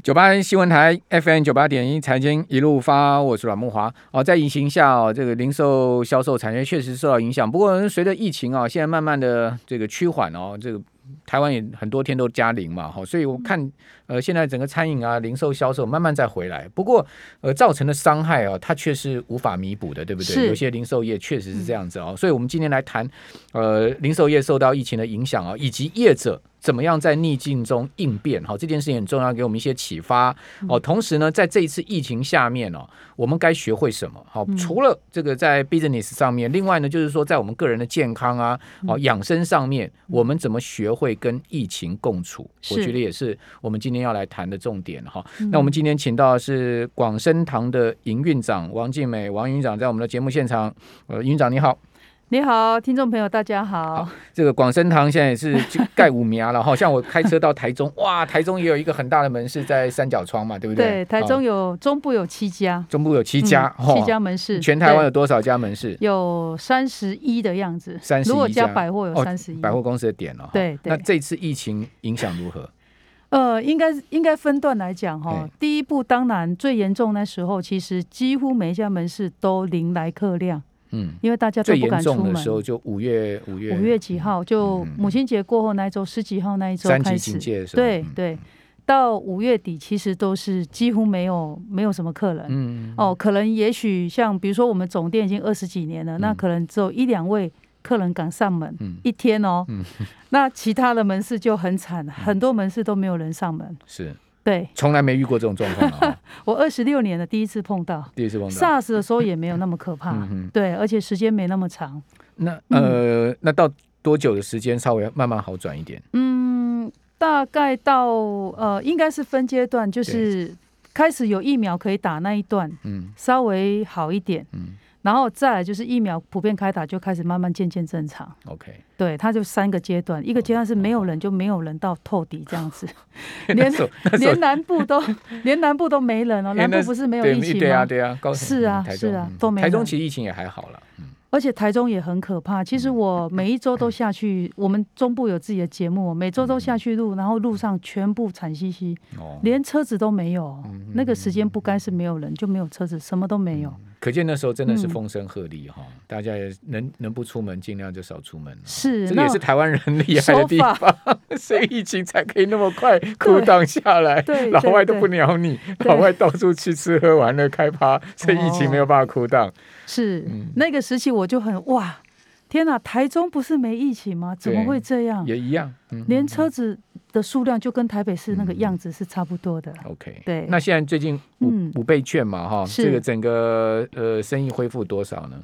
九八新闻台 FM 九八点一财经一路发，我是阮木华。哦，在疫情下哦，这个零售销售产业确实受到影响。不过随着疫情啊，现在慢慢的这个趋缓哦，这个台湾也很多天都加零嘛，哈，所以我看呃，现在整个餐饮啊、零售销售慢慢再回来。不过呃，造成的伤害啊，它却是无法弥补的，对不对？有些零售业确实是这样子哦。所以我们今天来谈呃，零售业受到疫情的影响啊，以及业者。怎么样在逆境中应变？好，这件事情很重要，给我们一些启发哦。同时呢，在这一次疫情下面哦，我们该学会什么？好，除了这个在 business 上面，另外呢，就是说在我们个人的健康啊、哦养生上面，我们怎么学会跟疫情共处？我觉得也是我们今天要来谈的重点哈。那我们今天请到的是广生堂的营运长王静美，王营运长在我们的节目现场。呃，营运长你好。你好，听众朋友，大家好。好，这个广生堂现在也是盖五苗了哈，像我开车到台中，哇，台中也有一个很大的门市在三角窗嘛，对不对？对，台中有中部有七家，中部有七家，嗯、七家门市。全台湾有多少家门市？有三十一的样子，三十一家。如果加百货有三十一，百货公司的点哦。对，那这次疫情影响如何？呃，应该应该分段来讲哈。第一步当然最严重那时候，其实几乎每一家门市都零来客量。嗯，因为大家都不敢出门。时候就五月五月五月几号，就母亲节过后那一周十几号那一周开始，对对，到五月底其实都是几乎没有没有什么客人。嗯哦，可能也许像比如说我们总店已经二十几年了，那可能只有一两位客人敢上门，一天哦。那其他的门市就很惨，很多门市都没有人上门。是。对，从来没遇过这种状况。我二十六年的，第一次碰到。第一次碰到。SARS 的时候也没有那么可怕。对，而且时间没那么长。那呃，那到多久的时间稍微慢慢好转一点？嗯，大概到呃，应该是分阶段，就是开始有疫苗可以打那一段，嗯，稍微好一点，嗯。然后再来就是疫苗普遍开打，就开始慢慢渐渐正常。OK，对，它就三个阶段，一个阶段是没有人，就没有人到透底这样子，连 连南部都 连南部都没人哦，南部不是没有疫情吗？对啊，对啊，是啊，是啊，都没。台中其实疫情也还好了。而且台中也很可怕。其实我每一周都下去，我们中部有自己的节目，每周都下去录，然后路上全部惨兮兮，连车子都没有。那个时间不该是没有人，就没有车子，什么都没有。可见那时候真的是风声鹤唳哈，大家也能能不出门尽量就少出门。是，这个也是台湾人厉害的地方，所以疫情才可以那么快 cool down 下来。老外都不鸟你，老外到处去吃喝玩乐开趴，所以疫情没有办法 cool down。是，那个时期我就很哇，天哪！台中不是没疫情吗？怎么会这样？也一样，连车子的数量就跟台北市那个样子是差不多的。OK，对。那现在最近五五倍券嘛，哈，这个整个呃生意恢复多少呢？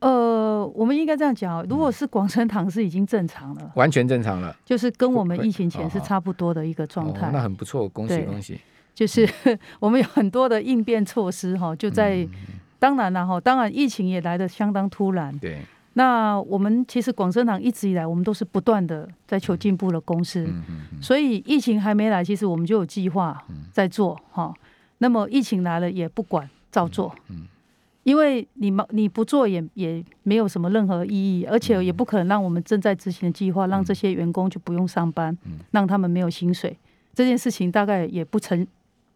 呃，我们应该这样讲，如果是广生堂是已经正常了，完全正常了，就是跟我们疫情前是差不多的一个状态。那很不错，恭喜恭喜！就是 我们有很多的应变措施哈，就在。当然了哈，当然疫情也来的相当突然。对，那我们其实广生堂一直以来，我们都是不断的在求进步的公司。所以疫情还没来，其实我们就有计划在做哈。那么疫情来了也不管，照做。因为你你不做也也没有什么任何意义，而且也不可能让我们正在执行的计划让这些员工就不用上班，让他们没有薪水。这件事情大概也不成。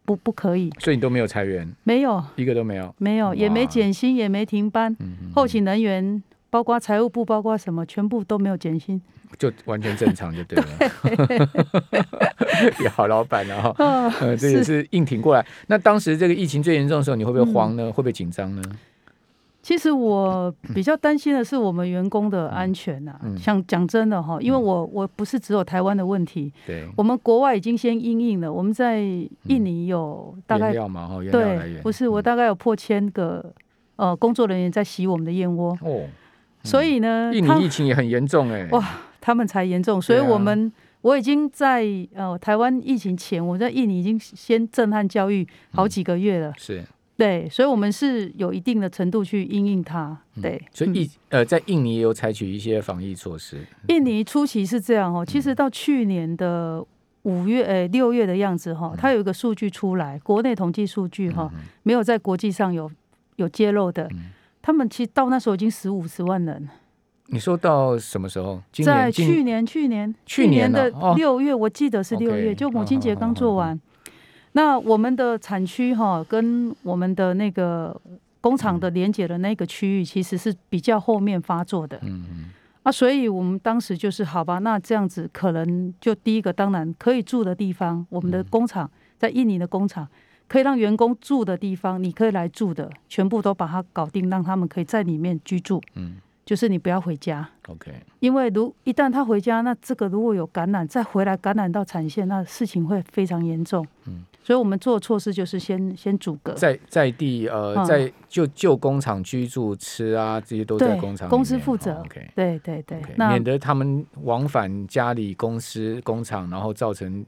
不，不可以。所以你都没有裁员？没有，一个都没有，没有，也没减薪，也没停班。后勤人员，包括财务部，包括什么，全部都没有减薪，就完全正常就对了。对 好老板啊，哈，这也是硬挺过来。那当时这个疫情最严重的时候，你会不会慌呢？嗯、会不会紧张呢？其实我比较担心的是我们员工的安全呐、啊。想讲真的哈，因为我我不是只有台湾的问题，对，我们国外已经先应应了。我们在印尼有大概对，不是我大概有破千个呃工作人员在洗我们的燕窝哦，所以呢，印尼疫情也很严重哎，哇，他们才严重，所以我们我已经在呃台湾疫情前，我在印尼已经先震撼教育好几个月了，是。对，所以，我们是有一定的程度去因应它。对，嗯、所以印呃，在印尼也有采取一些防疫措施。印尼初期是这样哦，其实到去年的五月、呃六月的样子哈，它有一个数据出来，国内统计数据哈，没有在国际上有有揭露的。他们其实到那时候已经十五十万人。你说到什么时候？在去年，去年，去年的六月，我记得是六月，就母亲节刚做完。那我们的产区哈，跟我们的那个工厂的连接的那个区域，其实是比较后面发作的。嗯嗯。啊，所以我们当时就是好吧，那这样子可能就第一个，当然可以住的地方，我们的工厂在印尼的工厂，可以让员工住的地方，你可以来住的，全部都把它搞定，让他们可以在里面居住。嗯。就是你不要回家，OK。因为如一旦他回家，那这个如果有感染，再回来感染到产线，那事情会非常严重。嗯，所以我们做的措施就是先先阻隔，在在地呃，嗯、在就就工厂居住吃啊，这些都在工厂公司负责。哦、OK，对对对，okay, 那免得他们往返家里、公司、工厂，然后造成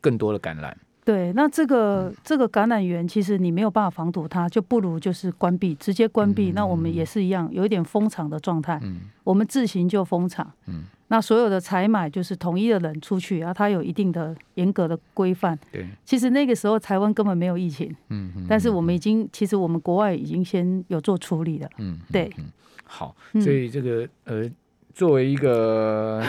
更多的感染。对，那这个这个感染源其实你没有办法防堵它，就不如就是关闭，直接关闭。嗯、那我们也是一样，有一点封厂的状态。嗯、我们自行就封厂。嗯、那所有的采买就是统一的人出去，然后它有一定的严格的规范。对，其实那个时候台湾根本没有疫情。嗯嗯、但是我们已经，其实我们国外已经先有做处理了。嗯。对、嗯。好，所以这个呃，作为一个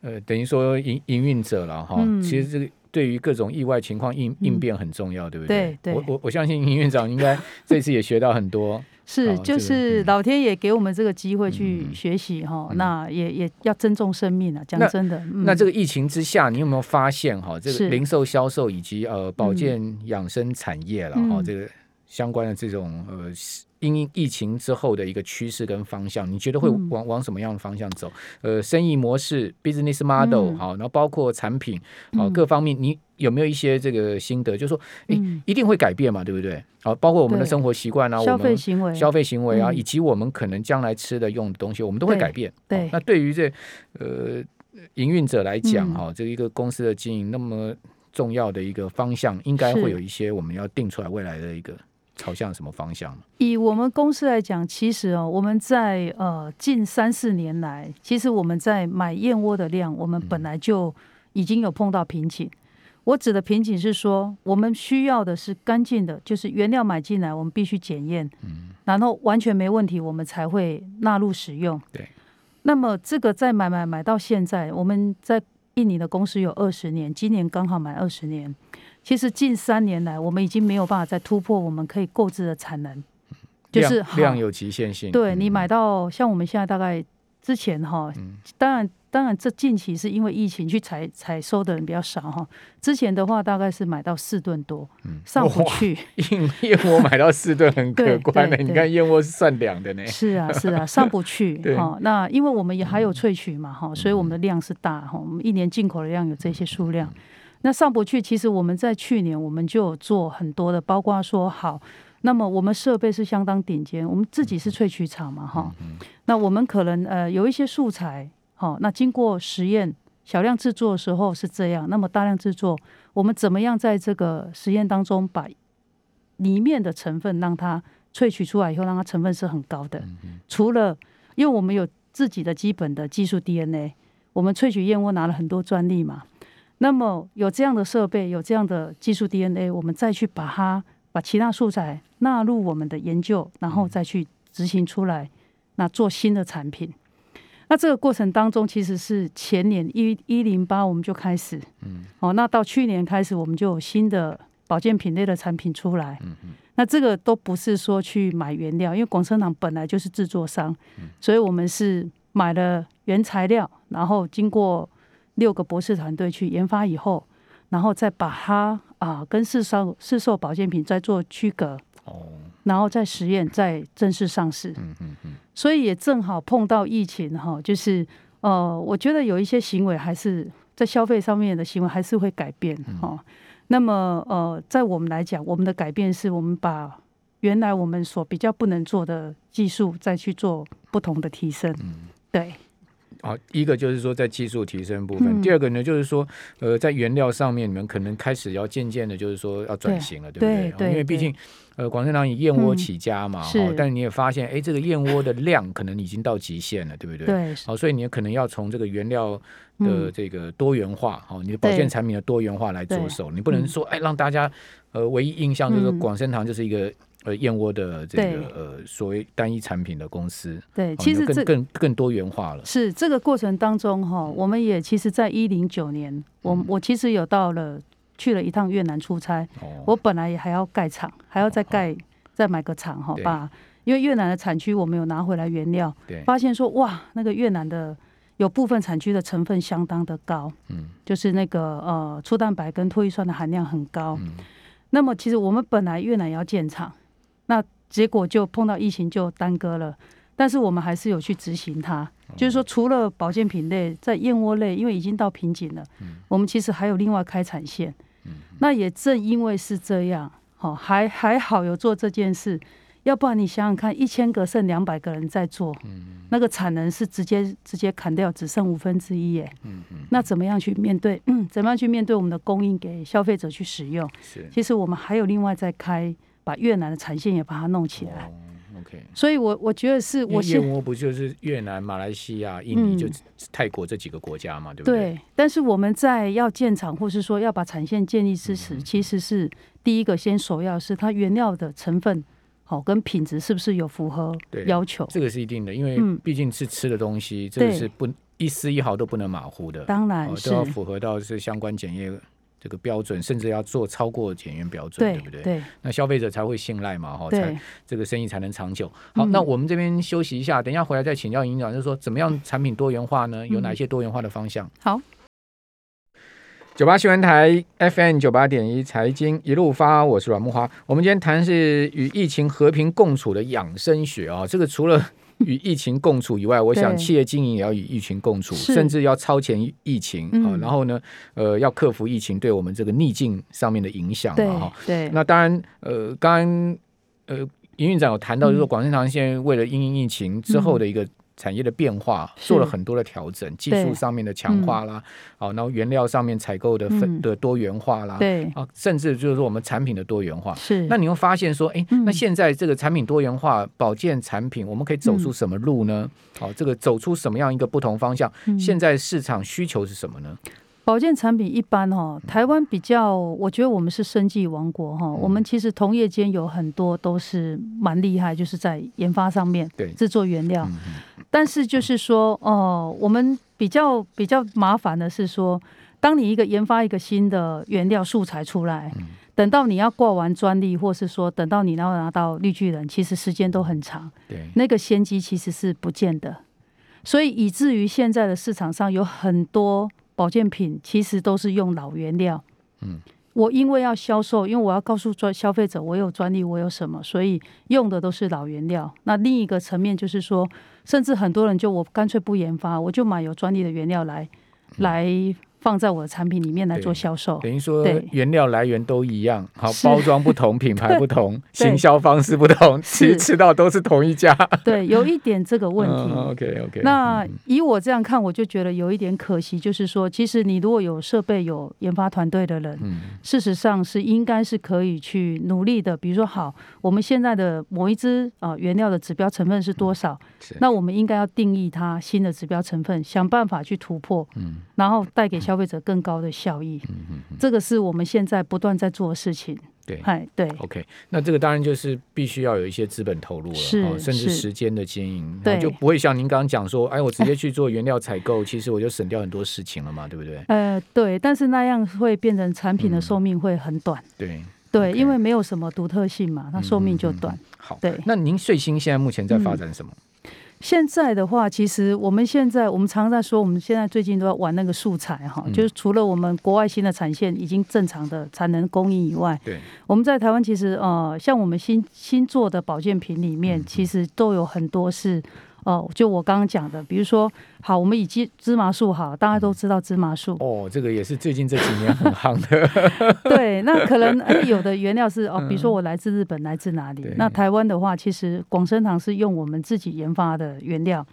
呃，等于说营营运者了哈，嗯、其实这个。对于各种意外情况应应变很重要，嗯、对不对？对，对我我我相信林院长应该 这次也学到很多。是，哦、就是老天也给我们这个机会去学习哈，嗯、那也也要尊重生命啊。讲真的，那，这个疫情之下，你有没有发现哈，这个零售销售以及呃保健养生产业了哈，嗯、这个相关的这种呃。因疫情之后的一个趋势跟方向，你觉得会往往什么样的方向走？呃，生意模式 （business model） 好，然后包括产品好各方面，你有没有一些这个心得？就是说，诶，一定会改变嘛，对不对？好，包括我们的生活习惯啊，消费行为、消费行为啊，以及我们可能将来吃的用的东西，我们都会改变。对，那对于这呃营运者来讲，哈，这一个公司的经营那么重要的一个方向，应该会有一些我们要定出来未来的一个。朝向什么方向？以我们公司来讲，其实哦，我们在呃近三四年来，其实我们在买燕窝的量，我们本来就已经有碰到瓶颈。我指的瓶颈是说，我们需要的是干净的，就是原料买进来，我们必须检验，嗯然后完全没问题，我们才会纳入使用。对。那么这个在买买买到现在，我们在印尼的公司有二十年，今年刚好满二十年。其实近三年来，我们已经没有办法再突破我们可以购置的产能，就是量有极限性。对，你买到像我们现在大概之前哈，当然当然这近期是因为疫情去采采收的人比较少哈。之前的话大概是买到四吨多，上不去。燕燕窝买到四吨很可观 的，你看燕窝是算两的呢。是啊是啊，上不去 哈。那因为我们也还有萃取嘛哈，所以我们的量是大哈，我们一年进口的量有这些数量。那上不去，其实我们在去年我们就有做很多的，包括说好，那么我们设备是相当顶尖，我们自己是萃取厂嘛，哈，那我们可能呃有一些素材，好，那经过实验小量制作的时候是这样，那么大量制作，我们怎么样在这个实验当中把里面的成分让它萃取出来以后，让它成分是很高的，除了因为我们有自己的基本的技术 DNA，我们萃取燕窝拿了很多专利嘛。那么有这样的设备，有这样的技术 DNA，我们再去把它把其他素材纳入我们的研究，然后再去执行出来，那做新的产品。那这个过程当中，其实是前年一一零八我们就开始，嗯，哦，那到去年开始，我们就有新的保健品类的产品出来，嗯嗯，那这个都不是说去买原料，因为广生堂本来就是制作商，所以我们是买了原材料，然后经过。六个博士团队去研发以后，然后再把它啊跟市售市售保健品再做区隔，哦，然后再实验再正式上市。嗯嗯嗯。所以也正好碰到疫情哈，就是呃，我觉得有一些行为还是在消费上面的行为还是会改变哈。那么呃，在我们来讲，我们的改变是我们把原来我们所比较不能做的技术再去做不同的提升。嗯，对。啊，一个就是说在技术提升部分，嗯、第二个呢就是说，呃，在原料上面，你们可能开始要渐渐的，就是说要转型了，对，对不对？因为毕竟，呃，广生堂以燕窝起家嘛，哈、嗯，但是你也发现，哎，这个燕窝的量可能已经到极限了，对不对？对。好，所以你可能要从这个原料的这个多元化，好、嗯，你的保健产品的多元化来着手，你不能说，哎，让大家呃唯一印象就是广生堂就是一个。呃，燕窝的这个呃，所谓单一产品的公司，对，其实这更更多元化了。是这个过程当中哈，我们也其实，在一零九年，我我其实有到了去了一趟越南出差，哦、我本来也还要盖厂，还要再盖、哦、再买个厂哈，把因为越南的产区我们有拿回来原料，发现说哇，那个越南的有部分产区的成分相当的高，嗯，就是那个呃粗蛋白跟唾液酸的含量很高。嗯、那么其实我们本来越南也要建厂，那结果就碰到疫情就耽搁了，但是我们还是有去执行它。就是说，除了保健品类，在燕窝类，因为已经到瓶颈了，嗯、我们其实还有另外开产线。嗯、那也正因为是这样，好，还还好有做这件事，要不然你想想看，一千个剩两百个人在做，嗯、那个产能是直接直接砍掉，只剩五分之一耶。那怎么样去面对？嗯，怎么样去面对我们的供应给消费者去使用？是其实我们还有另外在开，把越南的产线也把它弄起来。哦 Okay. 所以我，我我觉得是，我燕窝不就是越南、马来西亚、印尼，就泰国这几个国家嘛，嗯、对不对？对。但是我们在要建厂，或是说要把产线建立之时，嗯、其实是第一个先首要是它原料的成分好跟品质是不是有符合要求？这个是一定的，因为毕竟是吃的东西，嗯、这个是不一丝一毫都不能马虎的。当然是、哦、都要符合到是相关检验。这个标准甚至要做超过检验标准，对，对不对？对，那消费者才会信赖嘛，哈，才这个生意才能长久。好，嗯、那我们这边休息一下，等一下回来再请教营长，就是说怎么样产品多元化呢？有哪些多元化的方向？嗯、好，九八新闻台 FM 九八点一财经一路发，我是阮木花。我们今天谈的是与疫情和平共处的养生学啊，这个除了。与疫情共处以外，我想企业经营也要与疫情共处，甚至要超前疫情啊。然后呢，呃，要克服疫情对我们这个逆境上面的影响嘛哈。对，那当然，呃，刚刚呃，营运长有谈到，就是说广生堂现在为了因应疫情之后的一个。产业的变化做了很多的调整，技术上面的强化啦，好，然后原料上面采购的分的多元化啦，对啊，甚至就是说我们产品的多元化。是，那你会发现说，哎，那现在这个产品多元化，保健产品，我们可以走出什么路呢？好，这个走出什么样一个不同方向？现在市场需求是什么呢？保健产品一般哈，台湾比较，我觉得我们是生技王国哈。我们其实同业间有很多都是蛮厉害，就是在研发上面，对，制作原料。但是就是说，哦，我们比较比较麻烦的是说，当你一个研发一个新的原料素材出来，等到你要挂完专利，或是说等到你要拿到绿巨人，其实时间都很长。对，那个先机其实是不见的，所以以至于现在的市场上有很多。保健品其实都是用老原料。嗯，我因为要销售，因为我要告诉专消费者我有专利，我有什么，所以用的都是老原料。那另一个层面就是说，甚至很多人就我干脆不研发，我就买有专利的原料来来。放在我的产品里面来做销售，等于说原料来源都一样，好，包装不同，品牌 不同，行销方式不同，其实吃到都是同一家。对，有一点这个问题。OK OK。那以我这样看，我就觉得有一点可惜，就是说，其实你如果有设备、有研发团队的人，事实上是应该是可以去努力的。比如说，好，我们现在的某一支啊原料的指标成分是多少？那我们应该要定义它新的指标成分，想办法去突破，嗯然后带给消消费者更高的效益，嗯嗯，这个是我们现在不断在做的事情。对，哎，对，OK，那这个当然就是必须要有一些资本投入了，是，甚至时间的经营，对，就不会像您刚刚讲说，哎，我直接去做原料采购，其实我就省掉很多事情了嘛，对不对？呃，对，但是那样会变成产品的寿命会很短，对，对，因为没有什么独特性嘛，它寿命就短。好，对，那您最新现在目前在发展什么？现在的话，其实我们现在我们常常在说，我们现在最近都在玩那个素材哈，嗯、就是除了我们国外新的产线已经正常的产能供应以外，对，我们在台湾其实呃，像我们新新做的保健品里面，其实都有很多是。哦，就我刚刚讲的，比如说，好，我们以芝芝麻树好，大家都知道芝麻树。哦，这个也是最近这几年很夯的。对，那可能有的原料是哦，比如说我来自日本，来自哪里？嗯、那台湾的话，其实广生堂是用我们自己研发的原料。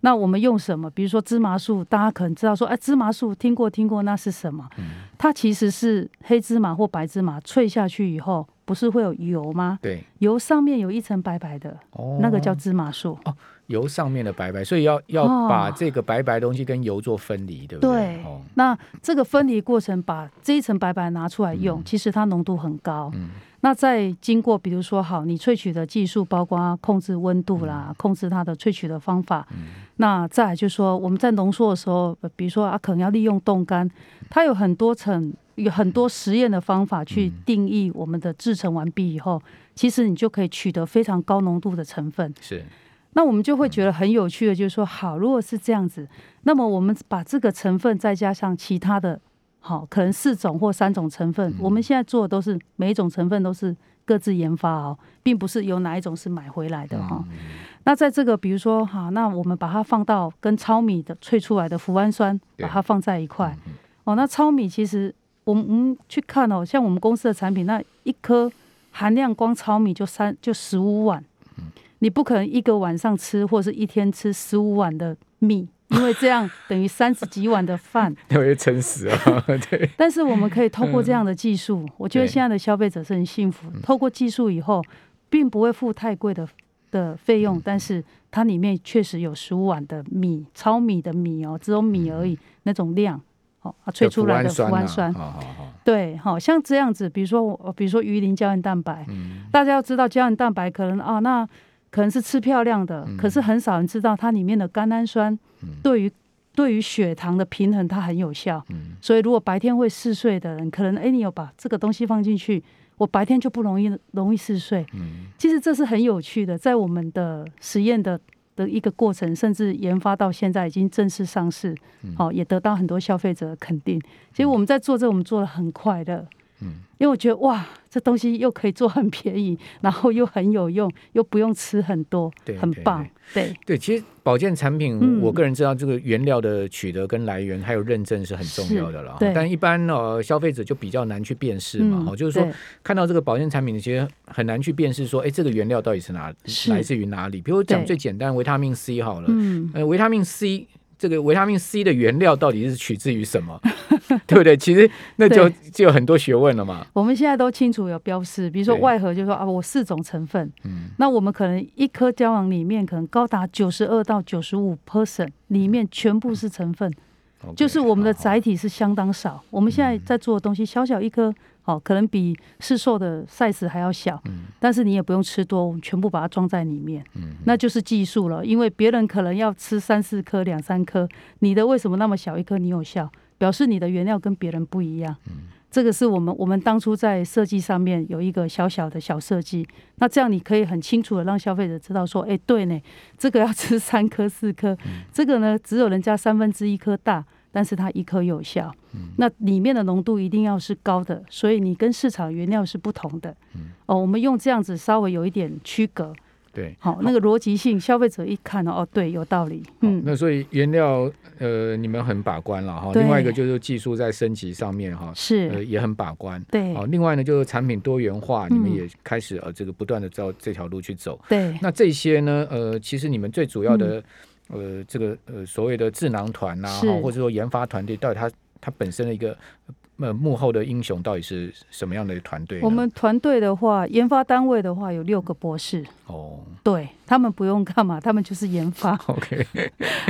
那我们用什么？比如说芝麻素，大家可能知道说，哎，芝麻素听过听过，那是什么？嗯、它其实是黑芝麻或白芝麻萃下去以后。不是会有油吗？对，油上面有一层白白的，哦，那个叫芝麻素。哦，油上面的白白，所以要要把这个白白东西跟油做分离，对不对？对。哦、那这个分离过程，把这一层白白拿出来用，嗯、其实它浓度很高。嗯。那再经过，比如说，好，你萃取的技术，包括控制温度啦，嗯、控制它的萃取的方法。嗯、那再来就是说，我们在浓缩的时候，比如说啊，可能要利用冻干，它有很多层，有很多实验的方法去定义我们的制成完毕以后，嗯、其实你就可以取得非常高浓度的成分。是。那我们就会觉得很有趣的，就是说，好，如果是这样子，那么我们把这个成分再加上其他的。好，可能四种或三种成分，我们现在做的都是每一种成分都是各自研发哦，并不是有哪一种是买回来的哈。那在这个比如说哈，那我们把它放到跟糙米的萃出来的脯氨酸，把它放在一块哦。那糙米其实我们去看哦，像我们公司的产品，那一颗含量光糙米就三就十五碗，你不可能一个晚上吃或是一天吃十五碗的米。因为这样等于三十几碗的饭，你会撑死啊！对。但是我们可以透过这样的技术，嗯、我觉得现在的消费者是很幸福。透过技术以后，并不会付太贵的的费用，嗯、但是它里面确实有十五碗的米，糙米的米哦，只有米而已，嗯、那种量哦，萃出来的脯氨酸。对，好像这样子，比如说我，比如说鱼鳞胶原蛋白，嗯、大家要知道胶原蛋白可能啊，那。可能是吃漂亮的，可是很少人知道它里面的甘氨酸对于对于血糖的平衡它很有效。所以如果白天会嗜睡的人，可能哎，你有把这个东西放进去，我白天就不容易容易嗜睡。其实这是很有趣的，在我们的实验的的一个过程，甚至研发到现在已经正式上市，好，也得到很多消费者的肯定。其实我们在做这，我们做的很快的。嗯，因为我觉得哇，这东西又可以做很便宜，然后又很有用，又不用吃很多，对，很棒。对对，对，其实保健产品，嗯、我个人知道这个原料的取得跟来源还有认证是很重要的了。但一般呃消费者就比较难去辨识嘛。哈、嗯，就是说看到这个保健产品，其实很难去辨识说，哎，这个原料到底是哪是来自于哪里？比如讲最简单，维他命 C 好了，嗯，呃，维他命 C。这个维他命 C 的原料到底是取自于什么，对不对？其实那就就有很多学问了嘛。我们现在都清楚有标示，比如说外盒就说啊，我四种成分。嗯，那我们可能一颗胶囊里面可能高达九十二到九十五 percent 里面全部是成分，就是我们的载体是相当少。我们现在在做的东西，小小一颗。哦，可能比市售的 size 还要小，嗯、但是你也不用吃多，我们全部把它装在里面，嗯、那就是技术了。因为别人可能要吃三四颗、两三颗，你的为什么那么小一颗？你有效，表示你的原料跟别人不一样。嗯、这个是我们我们当初在设计上面有一个小小的小设计，那这样你可以很清楚的让消费者知道说，哎，对呢，这个要吃三颗四颗，嗯、这个呢只有人家三分之一颗大。但是它一颗有效，嗯、那里面的浓度一定要是高的，所以你跟市场原料是不同的。嗯、哦，我们用这样子稍微有一点区隔，对，好，那个逻辑性，消费者一看哦，对，有道理。嗯，那所以原料呃，你们很把关了哈。对另外一个就是技术在升级上面哈，是呃也很把关。对，好，另外呢就是产品多元化，你们也开始呃这个不断的照这条路去走。对，那这些呢呃，其实你们最主要的、嗯。呃，这个呃所谓的智囊团呐，是或者说研发团队，到底它它本身的一个呃幕后的英雄到底是什么样的团队？我们团队的话，研发单位的话有六个博士哦，对他们不用干嘛，他们就是研发。OK，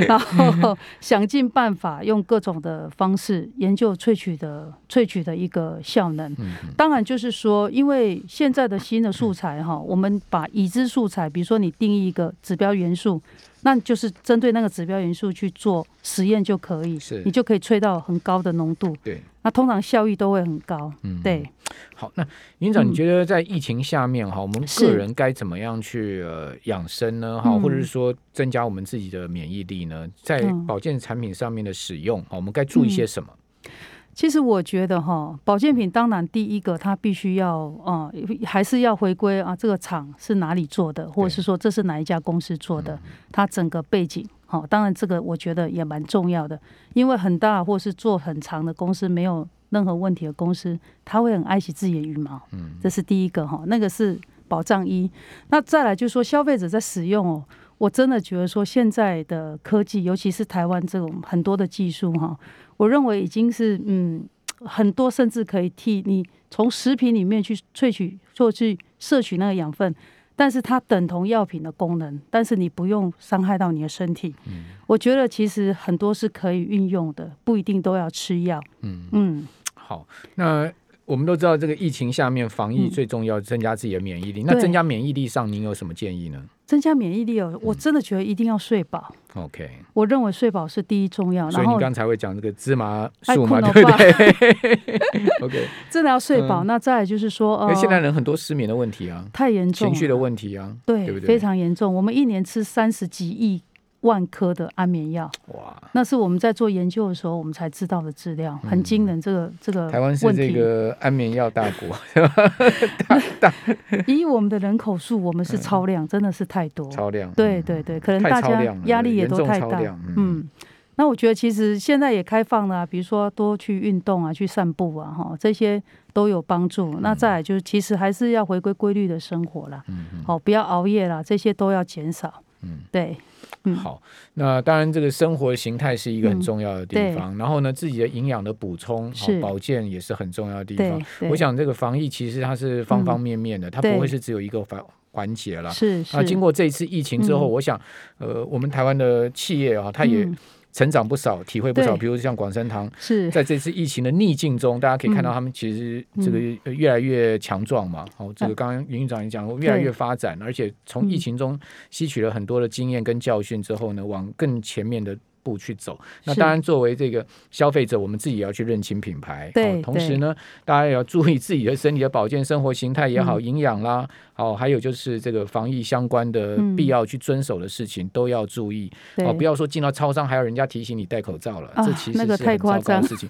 然后想尽办法用各种的方式研究萃取的萃取的一个效能。嗯、当然就是说，因为现在的新的素材哈，嗯、我们把已知素材，比如说你定义一个指标元素。那就是针对那个指标元素去做实验就可以，是你就可以吹到很高的浓度。对，那通常效益都会很高。嗯，对。好，那营长，你觉得在疫情下面哈，嗯、我们个人该怎么样去呃养生呢？哈，或者是说增加我们自己的免疫力呢？在保健产品上面的使用，哈，我们该注意些什么？嗯其实我觉得哈，保健品当然第一个它必须要啊、嗯，还是要回归啊，这个厂是哪里做的，或者是说这是哪一家公司做的，它整个背景哈，当然这个我觉得也蛮重要的，因为很大或是做很长的公司没有任何问题的公司，他会很爱惜自己的羽毛，嗯这是第一个哈，那个是保障一。那再来就是说消费者在使用哦，我真的觉得说现在的科技，尤其是台湾这种很多的技术哈。我认为已经是嗯，很多甚至可以替你从食品里面去萃取，或去摄取那个养分，但是它等同药品的功能，但是你不用伤害到你的身体。嗯，我觉得其实很多是可以运用的，不一定都要吃药。嗯嗯，好，那。我们都知道，这个疫情下面防疫最重要，增加自己的免疫力。嗯、那增加免疫力上，您有什么建议呢？增加免疫力哦，我真的觉得一定要睡饱。OK，我认为睡饱是第一重要。所以你刚才会讲这个芝麻素嘛，对不对？OK，真的要睡饱。嗯、那再来就是说，呃，现在人很多失眠的问题啊，太严重，情绪的问题啊，对，对不对？非常严重。我们一年吃三十几亿。万颗的安眠药，哇！那是我们在做研究的时候，我们才知道的资料，很惊人。这个这个，台湾是这个安眠药大国，大大。以我们的人口数，我们是超量，真的是太多。超量，对对对，可能大家压力也都太大。嗯，那我觉得其实现在也开放了，比如说多去运动啊，去散步啊，哈，这些都有帮助。那再来就是，其实还是要回归规律的生活啦，好，不要熬夜啦，这些都要减少。嗯，对。好，那当然，这个生活形态是一个很重要的地方。嗯、然后呢，自己的营养的补充、好保健也是很重要的地方。我想，这个防疫其实它是方方面面的，嗯、它不会是只有一个环环节了。是啊，经过这一次疫情之后，嗯、我想，呃，我们台湾的企业啊，它也。嗯成长不少，体会不少。比如像广生堂，是。在这次疫情的逆境中，大家可以看到他们其实这个越来越强壮嘛。好，这个刚刚云院长也讲过，越来越发展，而且从疫情中吸取了很多的经验跟教训之后呢，往更前面的步去走。那当然，作为这个消费者，我们自己也要去认清品牌。对，同时呢，大家也要注意自己的身体的保健、生活形态也好，营养啦。哦，还有就是这个防疫相关的必要去遵守的事情、嗯、都要注意。哦，不要说进到超商还要人家提醒你戴口罩了，啊、这其实是很糟糕的事情。